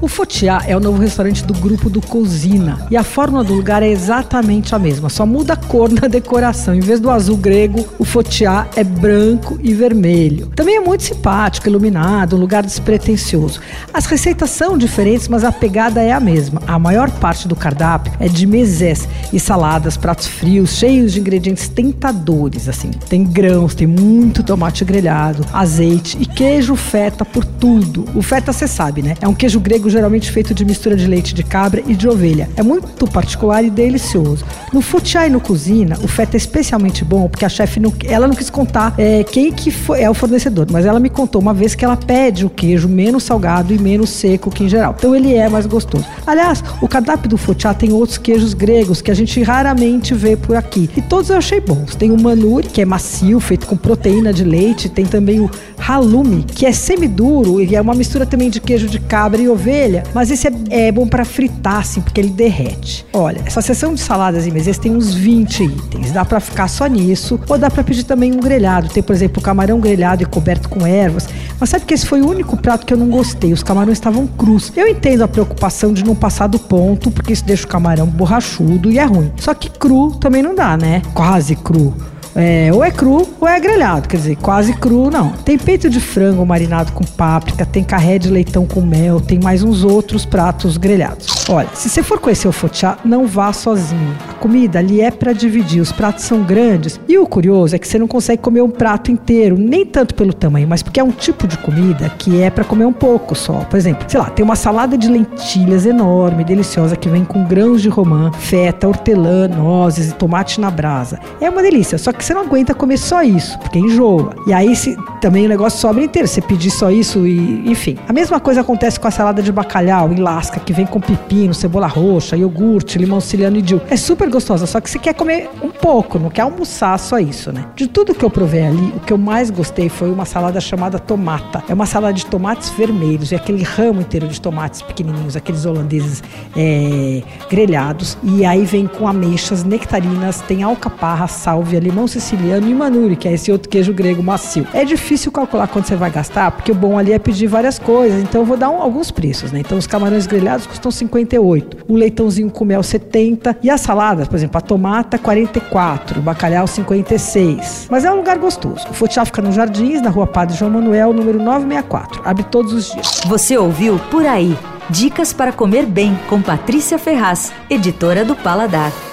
O Fotiá é o novo restaurante do grupo do Cozina e a forma do lugar é exatamente a mesma, só muda a cor na decoração. Em vez do azul grego, o Fotiá é branco e vermelho. Também é muito simpático, iluminado, um lugar despretensioso. As receitas são diferentes, mas a pegada é a mesma. A maior parte do cardápio é de mesés e saladas, pratos frios, cheios de ingredientes tentadores, assim. Tem grãos, tem muito tomate grelhado, azeite e queijo feta por tudo. O feta, você sabe, né? É um queijo grego geralmente feito de mistura de leite de cabra e de ovelha. É muito particular e delicioso. No Futiá e no Cozinha, o feta é especialmente bom porque a chefe, não, ela não quis contar é, quem que foi, é o fornecedor, mas ela me contou uma vez que ela pede o queijo menos salgado e menos seco que em geral. Então ele é mais gostoso. Aliás, o cardápio do Futiá tem outros queijos gregos que a gente raramente vê por aqui. E todos eu achei bons. Tem o manuri, que é macio, feito com proteína de leite. Tem também o halloumi, que é semiduro e é uma mistura também de queijo de cabra e ovelha. Mas esse é, é bom para fritar, assim, porque ele derrete. Olha, essa seção de saladas e mesas tem uns 20 itens. Dá para ficar só nisso. Ou dá para pedir também um grelhado. Tem, por exemplo, camarão grelhado e coberto com ervas. Mas sabe que esse foi o único prato que eu não gostei. Os camarões estavam crus. Eu entendo a preocupação de não passar do ponto, porque isso deixa o camarão borrachudo e é ruim. Só que cru também não dá, né? Quase cru. É, ou é cru ou é grelhado, quer dizer, quase cru não. Tem peito de frango marinado com páprica, tem carré de leitão com mel, tem mais uns outros pratos grelhados. Olha, se você for conhecer o Fotiá, não vá sozinho. A comida ali é para dividir, os pratos são grandes. E o curioso é que você não consegue comer um prato inteiro, nem tanto pelo tamanho, mas porque é um tipo de comida que é para comer um pouco só. Por exemplo, sei lá, tem uma salada de lentilhas enorme, deliciosa, que vem com grãos de romã, feta, hortelã, nozes e tomate na brasa. É uma delícia, só que você não aguenta comer só isso, porque enjoa. E aí se, também o negócio sobra inteiro, você pedir só isso e, enfim. A mesma coisa acontece com a salada de bacalhau em lasca, que vem com pepino, cebola roxa, iogurte, limão siciliano e dill. É super gostosa, só que você quer comer um pouco, não quer almoçar só isso, né? De tudo que eu provei ali, o que eu mais gostei foi uma salada chamada tomata. É uma salada de tomates vermelhos, e aquele ramo inteiro de tomates pequenininhos, aqueles holandeses é, grelhados. E aí vem com ameixas, nectarinas, tem alcaparra, sálvia, limão siciliano e manuri, que é esse outro queijo grego macio. É difícil calcular quanto você vai gastar, porque o bom ali é pedir várias coisas, então eu vou dar um, alguns preços, né? Então os camarões grelhados custam 58, o leitãozinho com mel 70 e as saladas, por exemplo, a tomata 44, o bacalhau 56. Mas é um lugar gostoso. O Fotiá fica nos Jardins, na rua Padre João Manuel, número 964. Abre todos os dias. Você ouviu Por Aí. Dicas para comer bem com Patrícia Ferraz, editora do Paladar.